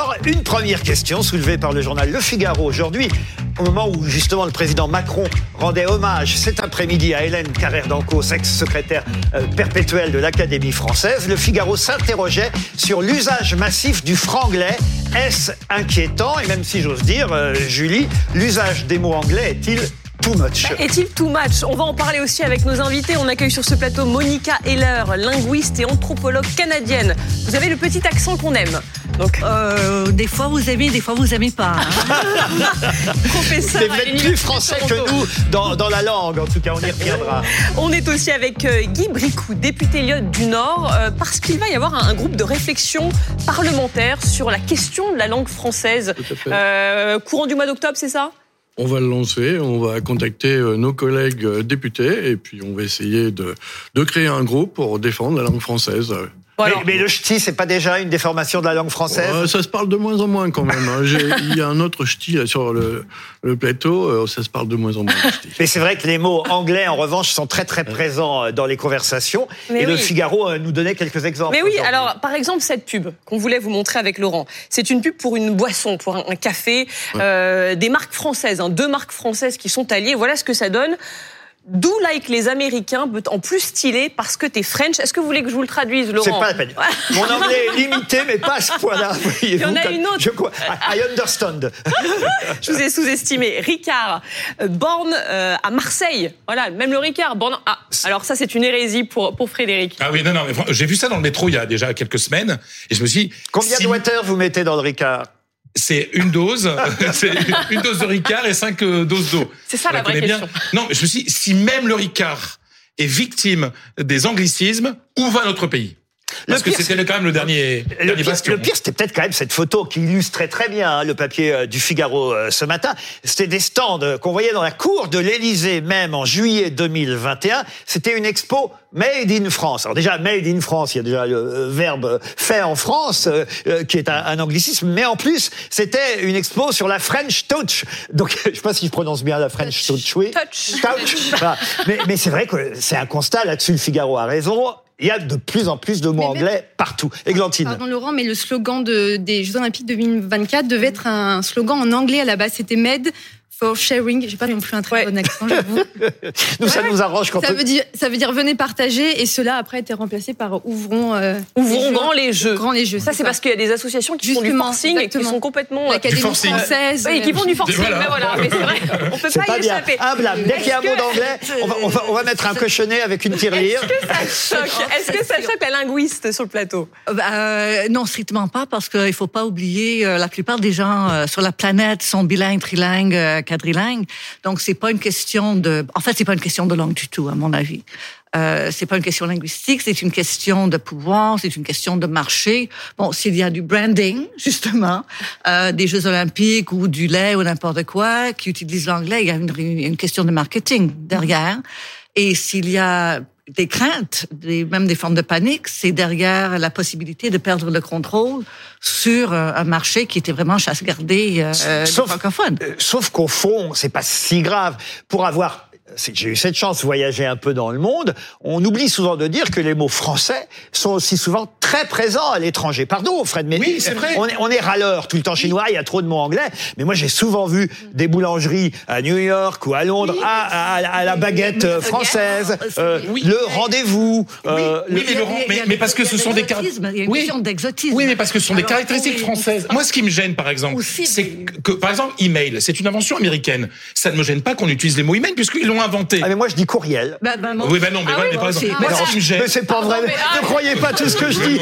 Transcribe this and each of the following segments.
Alors, une première question soulevée par le journal Le Figaro aujourd'hui, au moment où justement le président Macron rendait hommage cet après-midi à Hélène Carrère d'Ancos, ex-secrétaire euh, perpétuelle de l'Académie française, Le Figaro s'interrogeait sur l'usage massif du franglais. Est-ce inquiétant? Et même si j'ose dire, euh, Julie, l'usage des mots anglais est-il too much Est-il too much? On va en parler aussi avec nos invités. On accueille sur ce plateau Monica Heller, linguiste et anthropologue canadienne. Vous avez le petit accent qu'on aime. Donc, Euh, des fois vous aimez, des fois vous aimez pas. hein. professeur C'est plus français que nous dans, dans la langue, en tout cas, on y reviendra. On est aussi avec euh, Guy Bricou, député Lyotte du Nord, euh, parce qu'il va y avoir un, un groupe de réflexion parlementaire sur la question de la langue française. Tout à fait. Euh, courant du mois d'octobre, c'est ça? On va le lancer, on va contacter euh, nos collègues euh, députés et puis on va essayer de, de créer un groupe pour défendre la langue française. Mais, le ch'ti, c'est pas déjà une déformation de la langue française Euh, ça se parle de moins en moins quand même. hein. Il y a un autre ch'ti là, sur le, le plateau, euh, ça se parle de moins en moins. Mais c'est vrai que les mots anglais, en revanche, sont très très présents euh, dans les conversations. Mais et le. Figaro nous donnait quelques exemples. Mais oui, alors par exemple cette pub qu'on voulait vous montrer avec Laurent, c'est une pub pour une boisson, pour un, un café, euh, des marques françaises, hein, deux marques françaises qui sont alliées. Voilà ce que ça donne. Do like les Américains, but en plus stylé parce que t'es French. Est-ce que vous voulez que je vous le traduise, C'est Laurent pas la peine. Mon anglais est limité, mais pas à ce point-là. Il y en a une autre. Je crois. I understand. Je vous ai sous-estimé. Ricard, euh, born euh, à Marseille. Voilà, même le Ricard, born. Ah, alors ça c'est une hérésie pour pour Frédéric. Ah oui, non, non, j'ai vu ça dans le métro il y a déjà quelques semaines et je me suis dit, Combien si de water vous mettez dans le Ricard? C'est une dose, c'est une dose de Ricard et cinq euh, doses d'eau. C'est ça On la vraie question. Non, mais je me suis dit, si même le Ricard est victime des anglicismes, où va notre pays? Parce Le que pire, c'était quand même le dernier, Le dernier pire, bastion. le pire, c'était peut-être quand même cette photo qui illustrait très bien hein, le papier euh, du Figaro euh, ce matin. C'était des stands qu'on voyait dans la cour de l'Élysée, même en juillet 2021. C'était une expo Made in France. Alors déjà, Made in France, il y a déjà le euh, verbe fait en France, euh, qui est un, un anglicisme, mais en plus, c'était une expo sur la French Touch. Donc, je sais pas si je prononce bien la French Touch, oui. Touch. Touch. Voilà. Mais, mais c'est vrai que c'est un constat, là-dessus, le Figaro a raison. Il y a de plus en plus de mots Mais même- anglais partout. Églantine. Pardon Laurent, mais le slogan de- des Jeux Olympiques 2024 devait être un slogan en anglais à la base. C'était Made for Sharing. J'ai pas non plus un très Ouais. bon accent, j'avoue. Nous, ça nous arrange quand Ça on... veut dire, ça veut dire venez partager, et cela après a été remplacé par ouvrons. euh, Ouvrons les jeux. grand les jeux. Grand les jeux. Ça, c'est parce qu'il y a des associations qui font du Justement, forcing et qui exactement. sont complètement. euh, l'Académie française. Oui, qui font du forcing, Voilà. mais voilà, mais c'est vrai, on peut C'est pas, pas y bien. échapper. Un blâme. Dès qu'il y a un mot d'anglais, on va, on, va, on va mettre un cochonnet avec une tirelire. Ça choque. Est-ce que ça choque la linguiste sur le plateau Euh, bah, non, strictement pas, parce qu'il faut pas oublier, la plupart des gens sur la planète sont bilingues, trilingues, quadrilingues. Donc c'est pas une question de, en fait, c'est pas une question de langue du tout, à mon avis. Euh, c'est pas une question linguistique, c'est une question de pouvoir, c'est une question de marché. Bon, s'il y a du branding, justement, euh, des Jeux Olympiques ou du lait ou n'importe quoi qui utilise l'anglais, il y a une, une question de marketing derrière. Et s'il y a des craintes, des, même des formes de panique, c'est derrière la possibilité de perdre le contrôle sur euh, un marché qui était vraiment chasse gardée euh, des Sauf- francophones. Euh, Sauf qu'au fond, c'est pas si grave. Pour avoir c'est que j'ai eu cette chance de voyager un peu dans le monde, on oublie souvent de dire que les mots français sont aussi souvent très présents à l'étranger. Pardon, Fred, mais Oui, c'est vrai. on est, on est râleur tout le temps chinois, il y a trop de mots anglais. Mais moi, j'ai souvent vu des boulangeries à New York ou à Londres à, à- à la baguette euh, française, euh, Oui. le rendez-vous. euh, oui, mais Laurent, mais, mais parce que ce sont des caractéristiques. caractéristiques. Il y a une question d'exotisme. Oui, mais parce que ce sont des caractéristiques françaises. Moi, ce qui me gêne, par exemple, c'est que, par exemple, email, c'est une invention américaine. Ça ne me gêne pas qu'on utilise les mots email puisqu'ils l'ont inventé. Ah, mais moi, je dis courriel. Ben, moi- Oui, ben non, mais, Ah mais par moi exemple, aussi. moi, Mais ce qui me gêne, Mais c'est pas vrai. mais- ah. Ne croyez pas tout ce que je dis.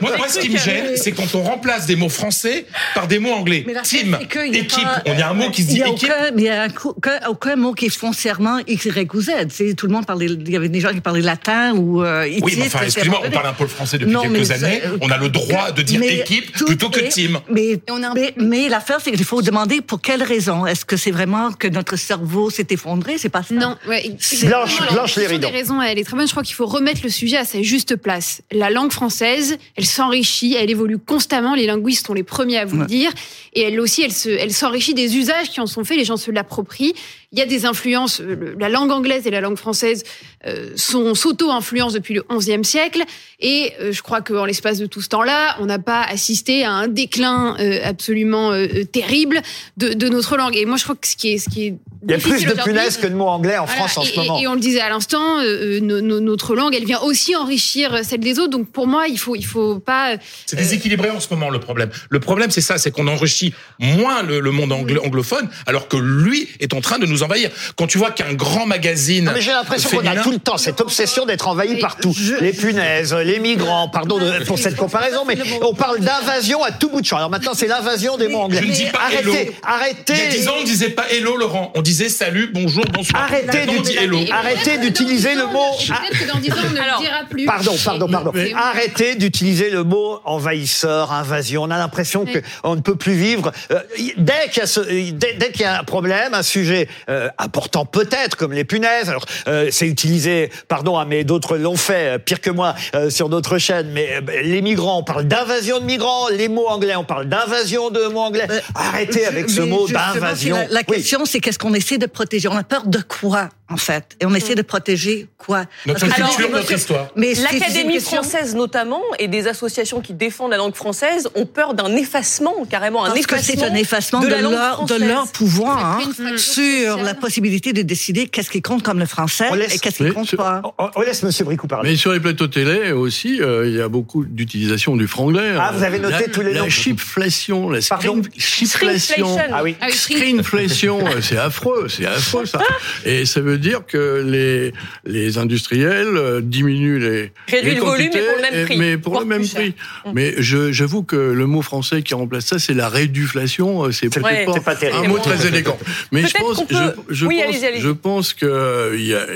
moi, moi, ce qui me gêne, c'est quand on remplace des mots français par des mots anglais. Mais la Team, chose, c'est qu'il y a équipe, pas- on y a un mot qui se dit il y a équipe. Aucun, mais il y a aucun, aucun mot qui est foncièrement X, Y ou Z. C'est, tout le monde parlait, il y avait des gens qui parlaient latin ou euh, Oui, mais enfin, excusez-moi, on parle un peu le français depuis Non, mais quelques années. On a le droit de dire mais équipe tout plutôt que est- team. Mais, on a un- mais, mais l'affaire, c'est qu'il faut demander pour quelle raison. Est-ce que c'est vraiment que notre cerveau s'est effondré? C'est pas ça. Non, ouais. Blanche- Blanche des raisons, elle est très bonne. Je crois qu'il faut remettre le sujet à sa juste place. La langue française, elle s'enrichit, elle évolue constamment. Les linguistes sont les premiers à vous le dire. Et elle aussi, elle se, elle s'enrichit des usages qui en sont faits. Les gens se l'approprient. Il y a des influences. euh, La langue anglaise et la langue française euh, sont s'auto-influencent depuis le XIe siècle, et euh, je crois qu'en l'espace de tout ce temps-là, on n'a pas assisté à un déclin absolument terrible de, de notre langue. Et moi, je crois que ce qui est, ce qui est Il y a plus de punaises que de mots anglais en voilà, France en et, ce moment. et- on le disait à l'instant, euh, no- no- notre langue, elle vient aussi enrichir celle des autres. Donc pour moi, il faut, il faut pas. C'est déséquilibré en ce moment le problème. Le problème c'est ça, c'est qu'on enrichit moins le, le monde anglo- anglophone alors que lui est en train de nous envahir. Quand tu vois qu'un grand magazine Non, mais j'ai l'impression qu'on a tout le temps cette obsession d'être envahi partout. Les punaises, les migrants, pardon de- pour cette comparaison, mais on parle d'invasion à tout bout de champ. Alors maintenant, c'est l'invasion des mots anglais. Je ne dis pas arrêtez, hello. arrêtez. Il y a 10 ans, on ne disait pas hello Laurent, on disait salut, bonjour, bonsoir. Arrêtez d'utiliser- hello. arrêtez d'utiliser le mot- Peut-être que dans 10 ans, on ne Alors, le dira plus. Pardon, pardon, pardon. Arrêtez d'utiliser le mot envahisseur, invasion. On a l'impression Oui. qu'on ne peut plus vivre. Euh, dès qu'il y y a un problème, un sujet euh, important peut-être, comme les punaises. Alors, euh, c'est utilisé, pardon, hein, mais d'autres l'ont fait, euh, pire que moi, euh, sur d'autres chaînes. Mais euh, les migrants, on parle d'invasion de migrants. Les mots anglais, on parle d'invasion de mots anglais. Arrêtez avec ce mot d'invasion. La, Oui. question, c'est qu'est-ce qu'on essaie de protéger? On a peur de quoi, en fait Et on essaie de protéger quoi? Notre Parce que Alors, c'est- culture, notre histoire. Mais L'Académie française notamment et des associations qui défendent la langue française ont peur d'un effacement, carrément un Parce que effacement, c'est un effacement de, la langue leur, de leur pouvoir hein, sur sociale. la possibilité de décider qu'est-ce qui compte comme le français laisse- et qu'est-ce qui compte pas. On, on laisse Monsieur Bricou parler. Mais sur les plateaux télé aussi, euh, il y a beaucoup d'utilisation du franglais. Ah, vous avez noté la, tous les La noms. chipflation, la screen- chipflation. Ah oui. Ah oui, Screenflation, euh, c'est affreux, c'est affreux ça. Et ça veut dire que les les industriels euh, diminuent les Réduit le volume, mais pour le même et- prix, mais pour le même cher. prix. Mais je- j'avoue que le mot français qui remplace ça, c'est la réduflation. euh, C'est Ouais, peut-être c'est pas terrible. un mot très élégant. Mais je pense, peut- je, je Oui, pense, allez-y, allez-y. je pense que euh, il y a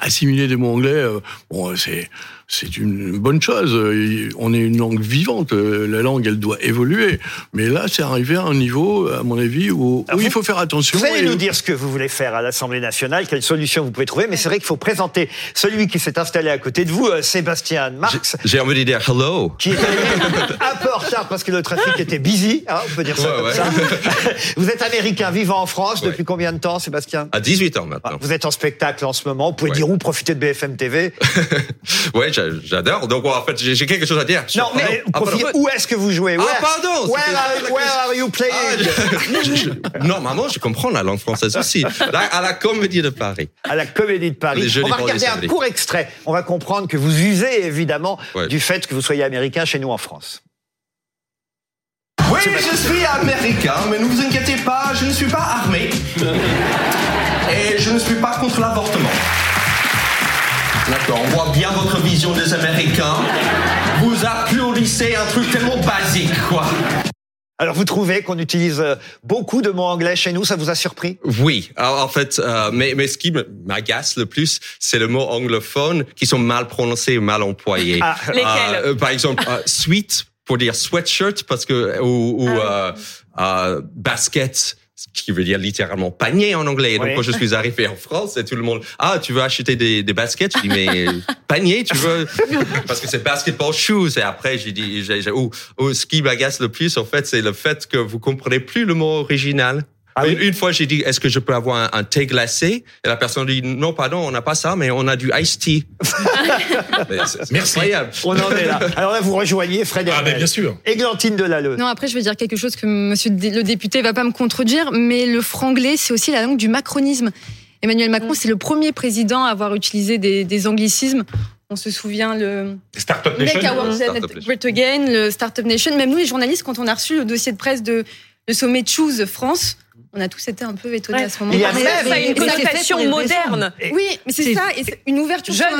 assimiler des mots anglais. bon, c'est c'est une bonne chose. Euh, On est une langue vivante. Euh, La langue, elle doit évoluer. Mais là, c'est arrivé à un niveau, à mon avis, où, où Alors, il faut faire attention. Vous allez et- nous dire ce que vous voulez faire à l'Assemblée nationale, quelles solutions vous pouvez trouver, mais c'est vrai qu'il faut présenter celui qui s'est installé à côté de vous, euh, Sébastien Marx, J'ai envie de dire hello. qui est arrivé un peu en retard parce que le trafic était busy, hein, on peut dire ça Ouais, comme ouais. ça. Vous êtes américain vivant en France Ouais. depuis combien de temps, Sébastien À 18 ans Ah, maintenant. Vous êtes en spectacle en ce moment, vous pouvez Ouais. dire où profiter de BFM TV. Ouais, j'adore. Donc en fait, j'ai quelque chose à dire. Non, Sur- mais Ah, où est-ce que vous jouez? Ah, Where- pardon, Where are, where are you playing? Ah, je- je- je- Normalement, je comprends la langue française aussi. Là, à la Comédie de Paris. à la Comédie de Paris. On va regarder un samedi. court extrait. On va comprendre que vous usez évidemment Ouais. du fait que vous soyez américain chez nous en France. Oui, je suis américain, mais ne vous inquiétez pas, je ne suis pas armé. Et je ne suis pas contre l'avortement. D'accord, on voit bien votre vision des Américains. Vous applaudissez un truc tellement basique, quoi. Alors vous trouvez qu'on utilise euh, beaucoup de mots anglais chez nous, ça vous a surpris? Oui, alors, en fait, euh, mais, mais ce qui m'agace le plus, c'est le mot anglophone qui sont mal prononcés ou mal employés. Ah. Lesquels? Euh, Par exemple, euh, sweat pour dire sweatshirt parce que ou, ou Ah euh, euh, basket ce qui veut dire littéralement panier en anglais. Et donc Oui. quand je suis arrivé en France, et tout le monde ah tu veux acheter des, des baskets Je dis mais panier tu veux parce que c'est basketball shoes. Et après j'ai dit j'ai, oh, oh, ce qui m'agace le plus en fait c'est le fait que vous comprenez plus le mot original. Ah oui une, fois, j'ai dit, est-ce que je peux avoir un, un thé glacé? Et la personne dit, non, pardon, on n'a pas ça, mais on a du iced tea. Mais c'est- c'est Merci. incroyable. On en est là. Alors là, vous rejoignez Frédéric. Ah, ben, bien sûr. Églantine Delalleux. Non, après, je vais dire quelque chose que monsieur le député va pas me contredire, mais le franglais, c'est aussi la langue du macronisme. Emmanuel Macron, c'est le premier président à avoir utilisé des, des anglicismes. On se souvient le Startup Make Nation. Our Startup Planet Nation. Great Again, le Startup Nation. Même nous, les journalistes, quand on a reçu le dossier de presse de le sommet Choose France, on a tous été un peu étonnés Ouais. à ce moment. Il y a ça a une connotation moderne. Et- Oui, mais c'est ça, une ouverture Oui.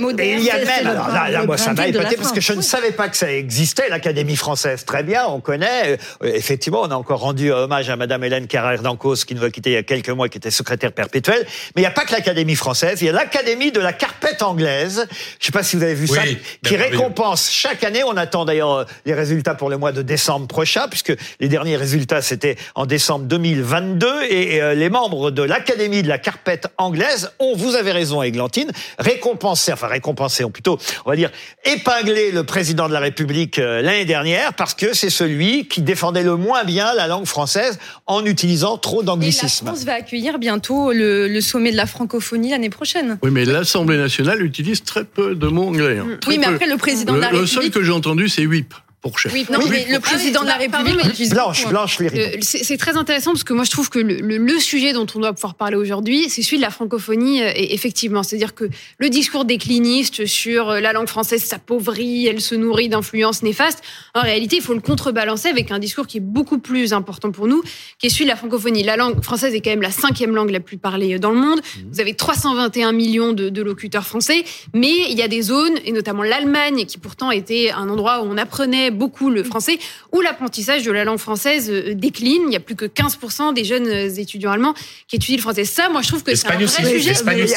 moderne. Et il y a même, alors là, là, moi, ça m'a épaté parce que France. je ne savais pas que ça existait, l'Académie française. Très bien, on connaît. Euh, effectivement, on a encore rendu hommage à Madame Hélène Carrère d'Ancos, qui nous a quittés il y a quelques mois, qui était secrétaire perpétuelle. Mais il n'y a pas que l'Académie française, il y a l'Académie de la carpette anglaise. Je ne sais pas si vous avez vu Oui, ça, bien qui récompense chaque année. On attend d'ailleurs euh, les résultats pour le mois de décembre prochain, puisque les derniers résultats, c'était en décembre décembre 2022 et euh, les membres de l'Académie de la carpette anglaise ont, vous avez raison Églantine, récompensé, enfin récompensé, ou plutôt, on va dire, épinglé le président de la République euh, l'année dernière parce que c'est celui qui défendait le moins bien la langue française en utilisant trop Et la d'anglicisme. France va accueillir bientôt le, le sommet de la francophonie l'année prochaine. Oui, mais l'Assemblée nationale utilise très peu de mots anglais. hein. Très Oui, mais peu. après, le président le, de la le seul République. que j'ai entendu, c'est whip pour chef. Oui, non, Oui, mais le président de la Ah République Blanche, hein. Blanche. Euh, C'est très intéressant parce que moi je trouve que le, le- le sujet dont on doit pouvoir parler aujourd'hui, c'est celui de la francophonie, euh, et effectivement. C'est-à-dire que le discours décliniste sur euh, la langue française s'appauvrit, elle se nourrit d'influences néfastes, en réalité, il faut le contrebalancer avec un discours qui est beaucoup plus important pour nous, qui est celui de la francophonie. La langue française est quand même la cinquième langue la plus parlée dans le monde. Vous avez 321 millions de, de locuteurs français, mais il y a des zones, et notamment l'Allemagne, qui pourtant était un endroit où on apprenait beaucoup le français, où l'apprentissage de la langue française euh, décline. Il y a plus que 15% des jeunes euh, étudiants allemands qui étudient le français. Ça, moi, je trouve que c'est un vrai aussi. sujet.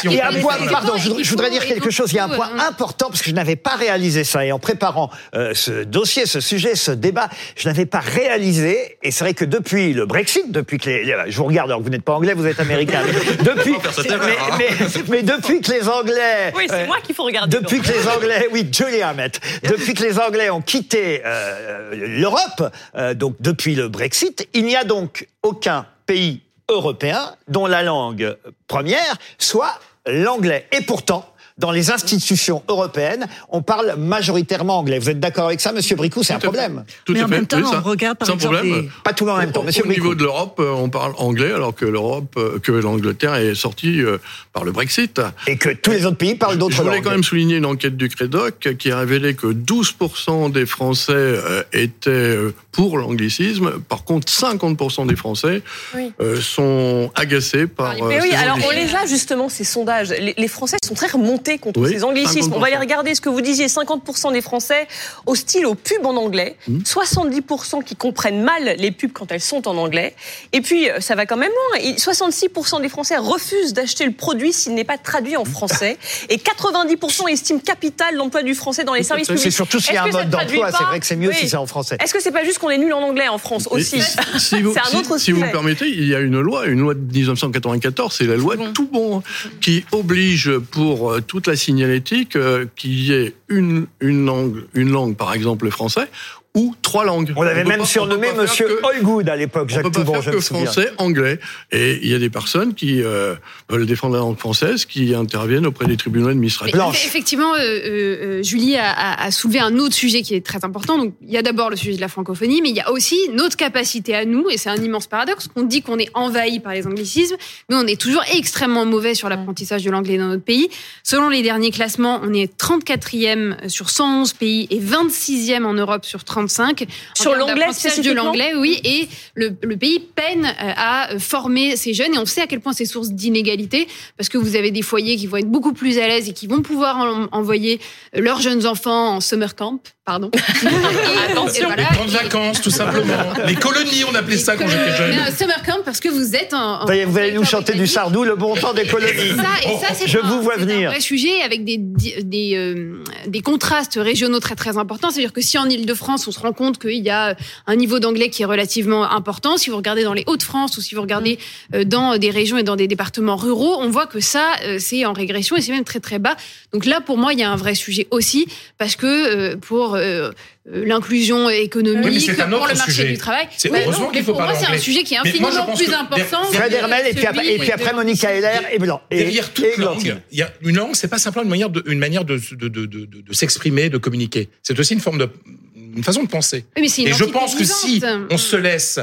Il y a un point, pardon, je, voudrais dire quelque chose. Il y a un point euh, important parce que je n'avais pas réalisé ça. Et en préparant euh, ce dossier, ce sujet, ce débat, je n'avais pas réalisé. Et c'est vrai que depuis le Brexit, depuis que les, je vous regarde alors que vous n'êtes pas anglais, vous êtes américain. mais depuis, mais, hein. mais- mais depuis que les Anglais, Oui, c'est euh, moi qu'il faut regarder. depuis que les Anglais, oui, Julie Hammett, depuis que les Anglais ont quitté euh, l'Europe, euh, donc depuis le Brexit, il n'y a donc aucun pays européen dont la langue première soit l'anglais. Et pourtant, dans les institutions européennes, on parle majoritairement anglais. Vous êtes d'accord avec ça, Monsieur Bricou? C'est un Tout à fait. problème. Tout Mais en même temps, on regarde par exemple problème. Pas tout en même temps, Au- Monsieur Au Bricou. niveau de l'Europe, euh, on parle anglais, alors que l'Europe, euh, que l'Angleterre est sortie euh, par le Brexit. Et que tous les autres pays parlent Je d'autres voulais langues. quand même souligner une enquête du Crédoc qui a révélé que 12% des Français étaient pour l'anglicisme. Par contre, 50% des Français Oui. sont agacés par. Mais Mais oui, alors on les a justement ces sondages. Les Français sont très remontés contre Oui, ces anglicismes. On va 50%. regarder. Ce que vous disiez, 50% des Français hostiles aux pubs en anglais, Hmm. 70% qui comprennent mal les pubs quand elles sont en anglais. Et puis euh, ça va quand même loin. Il- 66% des Français refusent d'acheter le produit s'il n'est pas traduit en français. Et 90% estiment capital l'emploi du français dans les Tout services publics. C'est surtout s'il y a un Est-ce que ça mode d'emploi. C'est pas vrai que c'est mieux Oui. si c'est en français. Est-ce que c'est pas juste qu'on est nul en anglais en France aussi si vous, C'est un si- autre si vous sujet. me permettez, il y a une loi, une loi de 1994, c'est la loi Tout bon. tout bon, qui oblige pour euh, toute la signalétique euh, qu'il y ait une, une langue, une langue, par exemple le français, ou trois langues. On avait même surnommé Monsieur que, Allgood à l'époque, Jacques on peut pas français, anglais. Et il y a des personnes qui euh, veulent défendre la langue française, qui interviennent auprès des tribunaux administratifs. Effectivement, euh, euh, Julie a, soulevé un autre sujet qui est très important. Donc, il y a d'abord le sujet de la francophonie, mais il y a aussi notre capacité à nous, et c'est un immense paradoxe, qu'on dit qu'on est envahi par les anglicismes, mais on est toujours extrêmement mauvais sur l'apprentissage de l'anglais dans notre pays. Selon les derniers classements, on est 34e sur 111 pays et 26e en Europe sur 30 sur l'anglais, c'est de l'anglais, oui. Et le, pays peine euh, à former ces jeunes. Et on sait à quel point c'est source d'inégalité, parce que vous avez des foyers qui vont être beaucoup plus à l'aise et qui vont pouvoir envoyer euh, leurs jeunes enfants en summer camp, pardon. Et- Attention. et voilà. Les camps de vacances, tout simplement. Les colonies, on appelait ça quand j'étais jeune. Mais un summer camp parce que vous êtes en. vous allez nous chanter du. Sardou, le bon temps des Et colonies. ça, et ça, c'est Je un- vous vois c'est venir. un vrai sujet avec des, des, euh, des contrastes régionaux très très importants. C'est-à-dire que si en Ile-de-France, on se rend compte qu'il y a un niveau d'anglais qui est relativement important, si vous regardez dans les Hauts-de-France ou si vous regardez euh, dans des régions et dans des départements ruraux, on voit que ça, euh, c'est en régression et c'est même très très bas. Donc là, pour moi, il y a un vrai sujet aussi parce que euh, pour euh, euh, l'inclusion économique, Oui, mais pour le marché sujet. du travail, C'est bah heureusement qu'il faut pour moi, c'est un sujet qui est infiniment plus important. Fred Hermel, et puis, après, et puis après de Monica Heller et Blanc. Et, Derrière toute et langue, il y a une langue, c'est pas simplement une manière de, une manière de, de, de, de, de s'exprimer, de communiquer. C'est aussi une forme de, une façon de penser. Oui, mais Et je pense que si on se laisse,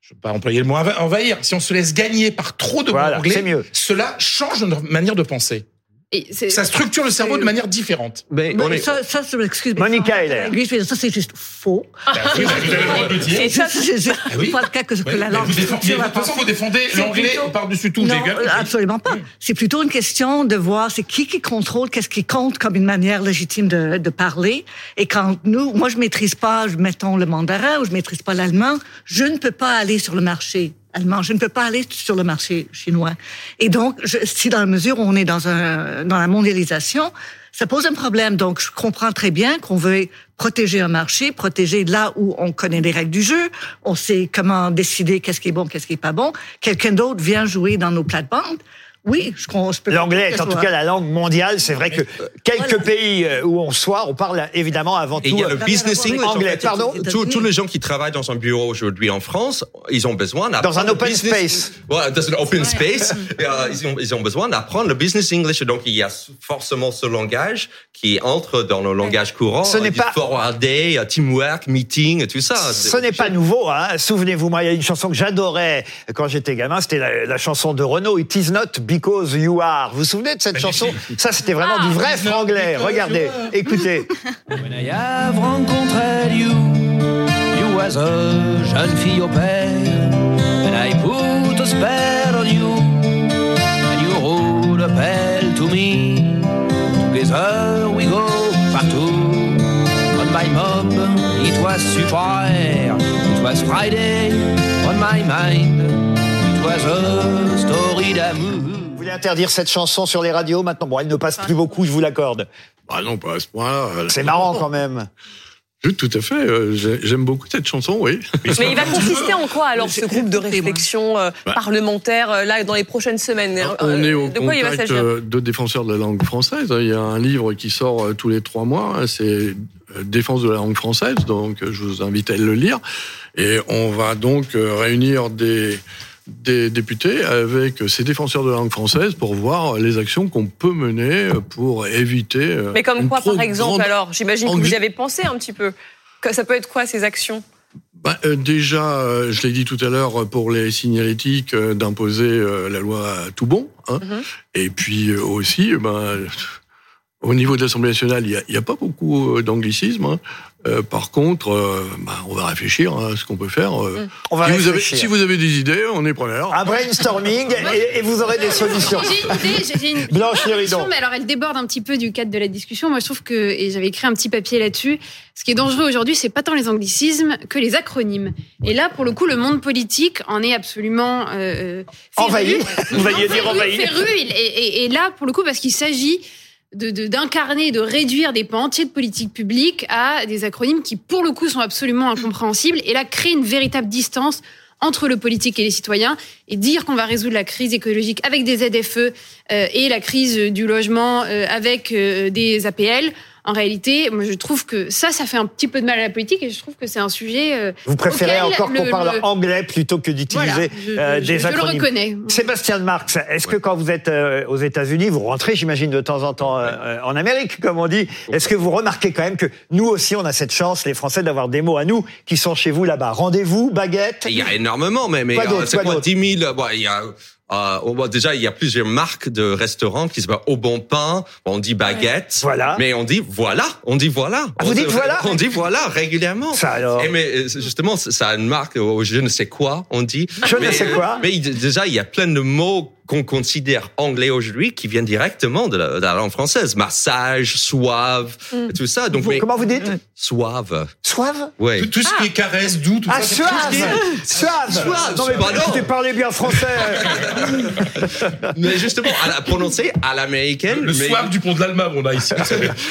je ne vais pas employer le mot enva- envahir, si on se laisse gagner par trop de Voilà, mots anglais, c'est mieux. cela change notre manière de penser. Et Ça structure le cerveau de manière différente. Mais ça, ça, c'est- excuse moi Monica Heller. Oui, je veux dire, ça, c'est juste faux. Ben oui, vous avez le droit de le dire. Et ça, C'est- Ah oui. pas le cas que, la langue vous défendez, de toute façon, vous défendez l'anglais plutôt- par-dessus tout. Non, absolument pas. C'est plutôt une question de voir c'est qui qui contrôle, qu'est-ce qui compte comme une manière légitime de, de parler. Et quand nous, moi je maîtrise pas, mettons le mandarin ou je maîtrise pas l'allemand, je ne peux pas aller sur le marché je ne peux pas aller sur le marché chinois. Et donc, je, si dans la mesure où on est dans un dans la mondialisation, ça pose un problème. Donc, je comprends très bien qu'on veut protéger un marché, protéger là où on connaît les règles du jeu, on sait comment décider qu'est-ce qui est bon, qu'est-ce qui est pas bon. Quelqu'un d'autre vient jouer dans nos plates-bandes. Oui, je, je peux L'anglais est en tout cas la langue mondiale. C'est vrai que quelques Voilà. pays euh, où on soit, on parle évidemment avant Et tout il y a le euh, business English. anglais. Pardon Tous, les gens qui travaillent dans un bureau aujourd'hui en France, ils ont besoin d'apprendre Dans un open business- space. Dans un open space. Et, euh, ils, ont, ils ont besoin d'apprendre le business English. Et donc, il y a forcément ce langage qui entre dans le langage courant. Ce n'est Euh, pas- Forwarder, euh, teamwork, meeting, tout ça. Ce n'est pas nouveau, hein. Souvenez-vous, moi, il y a une chanson que j'adorais quand j'étais gamin, c'était la, la chanson de Renaud, It is not because you are. Vous vous souvenez de cette chanson? Ça, c'était vraiment du vrai franglais. Regardez, écoutez. When I have rencontré you, you was a jeune fille au père, and I put a spell on you, and you wrote a bell to me. Together we go partout. On my mob, it was super. It was Friday on my mind. Story d'amour. Vous voulez interdire cette chanson sur les radios maintenant? Bon, elle ne passe plus beaucoup, je vous l'accorde. Ah non, pas à ce point-là. C'est marrant quand même. Oui, Tout à fait. euh, j'ai- J'aime beaucoup cette chanson, oui. Mais il va consister en quoi alors ce groupe de réflexion euh, Bah. parlementaire euh, là dans les prochaines semaines Euh, On est au De quoi il va contact s'agir? euh, de défenseurs de la langue française. Il y a un livre qui sort euh, tous les trois mois. hein, C'est euh, Défense de la langue française. Donc, euh, je vous invite à le lire. Et on va donc euh, réunir des des députés avec ces défenseurs de la langue française pour voir les actions qu'on peut mener pour éviter. euh, Mais comme quoi par exemple grande alors J'imagine que vous y avez pensé un petit peu. Ça peut être quoi ces actions? Bah, euh, déjà, euh, je l'ai dit tout à l'heure, pour les signalétiques, euh, d'imposer la loi tout bon. Hein. Mhm. Et puis aussi, ben, au niveau de l'Assemblée nationale, il n'y a, il y a pas beaucoup d'anglicisme. hein. Euh, par contre, euh, ben, on va réfléchir hein, à ce qu'on peut faire. euh. On va si, vous avez, réfléchir. si vous avez des idées, on est preneur. Un brainstorming et, et vous aurez des solutions. J'ai une idée, Blanche mais alors elle déborde un petit peu du cadre de la discussion. Moi, je trouve que, et j'avais écrit un petit papier là-dessus, ce qui est dangereux aujourd'hui, c'est pas tant les anglicismes que les acronymes. Et là, pour le coup, le monde politique en est absolument euh, féru. Envahi. Vous alliez dire envahi. féru, il- et, et- et là, pour le coup, parce qu'il s'agit de de- d'incarner, de, réduire des pans entiers de politique publique à des acronymes qui, pour le coup, sont absolument incompréhensibles. Et là, créer une véritable distance entre le politique et les citoyens et dire qu'on va résoudre la crise écologique avec des ZFE euh, et la crise du logement euh, avec euh, des APL. En réalité, moi, je trouve que ça, ça fait un petit peu de mal à la politique et je trouve que c'est un sujet. euh, Vous préférez encore qu'on le- parle le- anglais plutôt que d'utiliser Voilà, euh, je- des je le acronymes. reconnais. Sébastien de Marx, est-ce que quand vous êtes euh, aux États-Unis, vous rentrez, j'imagine, de temps en temps euh, euh, en Amérique, comme on dit, est-ce que vous remarquez quand même que nous aussi, on a cette chance, les Français, d'avoir des mots à nous qui sont chez vous là-bas? Rendez-vous, baguette? Il y a énormément, mais, mais Quoi euh, quoi quoi, d'autre? 10 000 bon, il y a, euh, voit déjà, il y a plusieurs marques de restaurants qui s'appellent Au Bon Pain, on dit baguette, Voilà. mais on dit voilà, on dit voilà. Ah, vous On- dites voilà On dit voilà régulièrement. Ça alors Et mais euh, justement, ça a une marque au je ne sais quoi, on dit. Je ne Mais- sais quoi. Mais il- déjà, il y a plein de mots qu'on considère anglais aujourd'hui qui viennent directement de la, de la langue française. Massage, suave, tout ça. Donc, Vous- mais, Comment vous dites Suave. Suave Ouais. Tout, tout ce qui est caresse, doux, tout Ah, ça. c'est tout ce qui suave est- Suave Suave, Non mais bah non. parlez bien français Mais justement, à la, prononcé à l'américaine. Le mais, soir du pont de l'Alma, on a ici.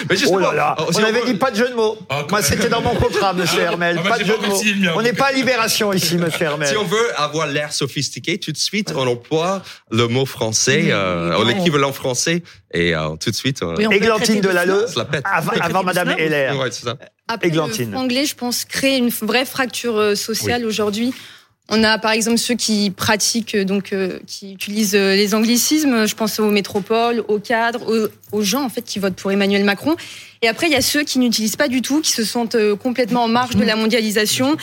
mais justement, Oh là là, si on avait veut- dit pas de jeu de mots. Ah, Moi, c'était dans mon contrat, monsieur Hermel. Ah, bah, pas de jeu de mots. mien, On n'est pas à Libération ici, monsieur Hermel. Si on veut avoir l'air sophistiqué, tout de suite, on emploie le mot français, euh, non. l'équivalent français, et euh, tout de suite, on, Oui, Églantine de Lalleux, se la pète. avant, avant Madame Heller. Ouais, c'est ça. Après, Églantine. le franglais, je pense, crée une vraie fracture euh, sociale aujourd'hui. On a par exemple ceux qui pratiquent, euh, donc euh, qui utilisent euh, les anglicismes. Je pense aux métropoles, aux cadres, aux, aux gens en fait qui votent pour Emmanuel Macron. Et après, il y a ceux qui n'utilisent pas du tout, qui se sentent euh, complètement en marge de la mondialisation,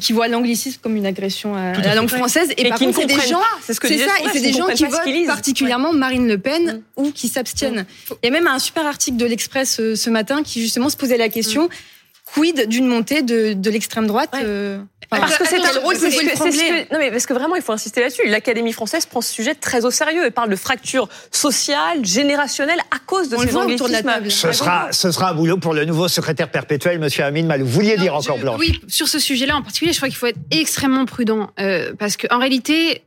qui voient l'anglicisme comme une agression à, à la langue française. Et, Et par qui contre, c'est des gens. C'est ce que c'est disait ça, et c'est des gens qui votent particulièrement Marine Le Pen Mm. ou qui s'abstiennent. Il y a même un super article de l'Express euh, ce matin qui justement se posait la question quid d'une montée de, de l'extrême droite Ouais. euh, enfin, Parce que c'est un rôle que- non mais parce que vraiment il faut insister là-dessus. L'Académie française prend ce sujet très au sérieux. Elle parle de fracture sociale, générationnelle à cause de On ces de la anglicismes. table. Ce sera, ce sera un boulot pour le nouveau secrétaire perpétuel, monsieur Amin Malou. Vous vouliez dire encore je- Blanche Oui, sur ce sujet-là en particulier, je crois qu'il faut être extrêmement prudent euh, parce qu'en réalité,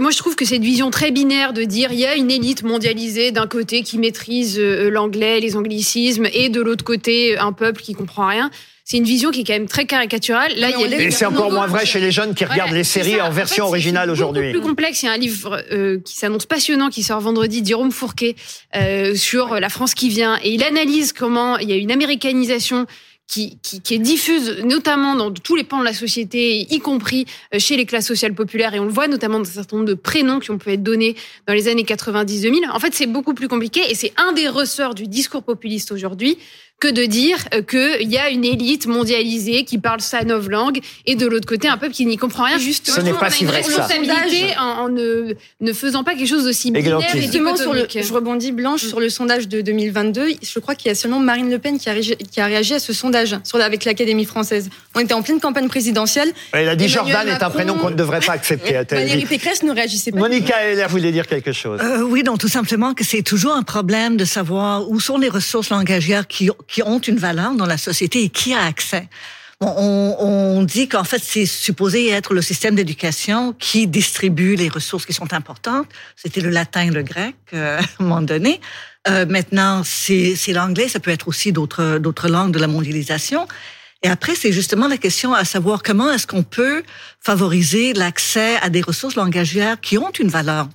moi, je trouve que c'est une vision très binaire de dire il y a une élite mondialisée d'un côté qui maîtrise euh, l'anglais, les anglicismes, et de l'autre côté un peuple qui comprend rien. C'est une vision qui est quand même très caricaturale. Là, il y a Et c'est encore moins vrai chez les jeunes qui regardent Voilà, les séries ça. en version fait, c'est- originale c'est aujourd'hui. plus complexe. Il y a un livre euh, qui s'annonce passionnant, qui sort vendredi, d'Jérôme Fourquet, euh, sur la France qui vient. Et il analyse comment il y a une américanisation qui, qui, qui est diffuse notamment dans tous les pans de la société, y compris euh, chez les classes sociales populaires. Et on le voit notamment dans un certain nombre de prénoms qui ont pu être donnés dans les années 90-2000. En fait, c'est beaucoup plus compliqué et c'est un des ressorts du discours populiste aujourd'hui que de dire euh, qu'il y a une élite mondialisée qui parle sa nouvelle langue et de l'autre côté un peuple qui n'y comprend rien. Juste, Ce n'est pas si vrai que ça. responsabilité en, en ne, ne faisant pas quelque chose d'aussi binaire Justement, sur le, dichotomique. je rebondis Blanche sur le sondage de 2022. Je crois qu'il y a seulement Marine Le Pen qui a réagi, qui a réagi à ce sondage sur, avec l'Académie française. On était en pleine campagne présidentielle. Elle a dit Emmanuel Jordan est un prénom qu'on ne devrait pas accepter. Valérie. Pécresse ne réagissait pas. Monica Heller voulait dire quelque chose. Euh, oui, donc tout simplement que c'est toujours un problème de savoir où sont les ressources langagières qui, qui ont une valeur dans la société et qui a accès. On, on dit qu'en fait, c'est supposé être le système d'éducation qui distribue les ressources qui sont importantes. C'était le latin, le grec, euh, à un moment donné. Euh, maintenant, c'est c'est l'anglais, ça peut être aussi d'autres d'autres langues de la mondialisation. Et après, c'est justement la question à savoir comment est-ce qu'on peut favoriser l'accès à des ressources langagières qui ont une valeur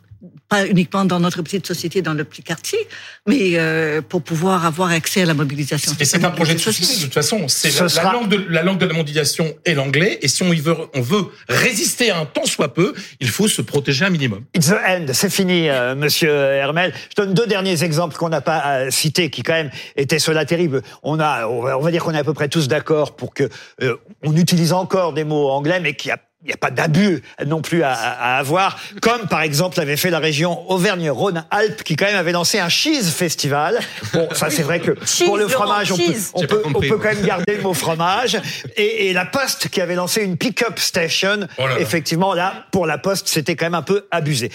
pas uniquement dans notre petite société, dans le petit quartier, mais euh, pour pouvoir avoir accès à la mobilisation. Et c'est un projet de société, de toute façon. C'est la, langue de, la langue de la mondialisation est l'anglais. Et si on, y veut, on veut résister à un tant soit peu, il faut se protéger un minimum. It's the end, c'est fini, euh, Monsieur Hermel. Je donne deux derniers exemples qu'on n'a pas euh, cités, qui quand même étaient cela terrible. On a, on va, dire qu'on est à peu près tous d'accord pour que euh, on utilise encore des mots anglais, mais qu'il y a il n'y a pas d'abus non plus à, à- à avoir, comme par exemple l'avait fait la région Auvergne-Rhône-Alpes, qui quand même avait lancé un cheese festival. Bon, ça c'est vrai que Cheese, pour le Laurent, fromage, on peut, on peut, on quand même garder le mot fromage. Et, et la Poste qui avait lancé une pick-up station, Oh là là. effectivement là, pour la Poste, c'était quand même un peu abusé.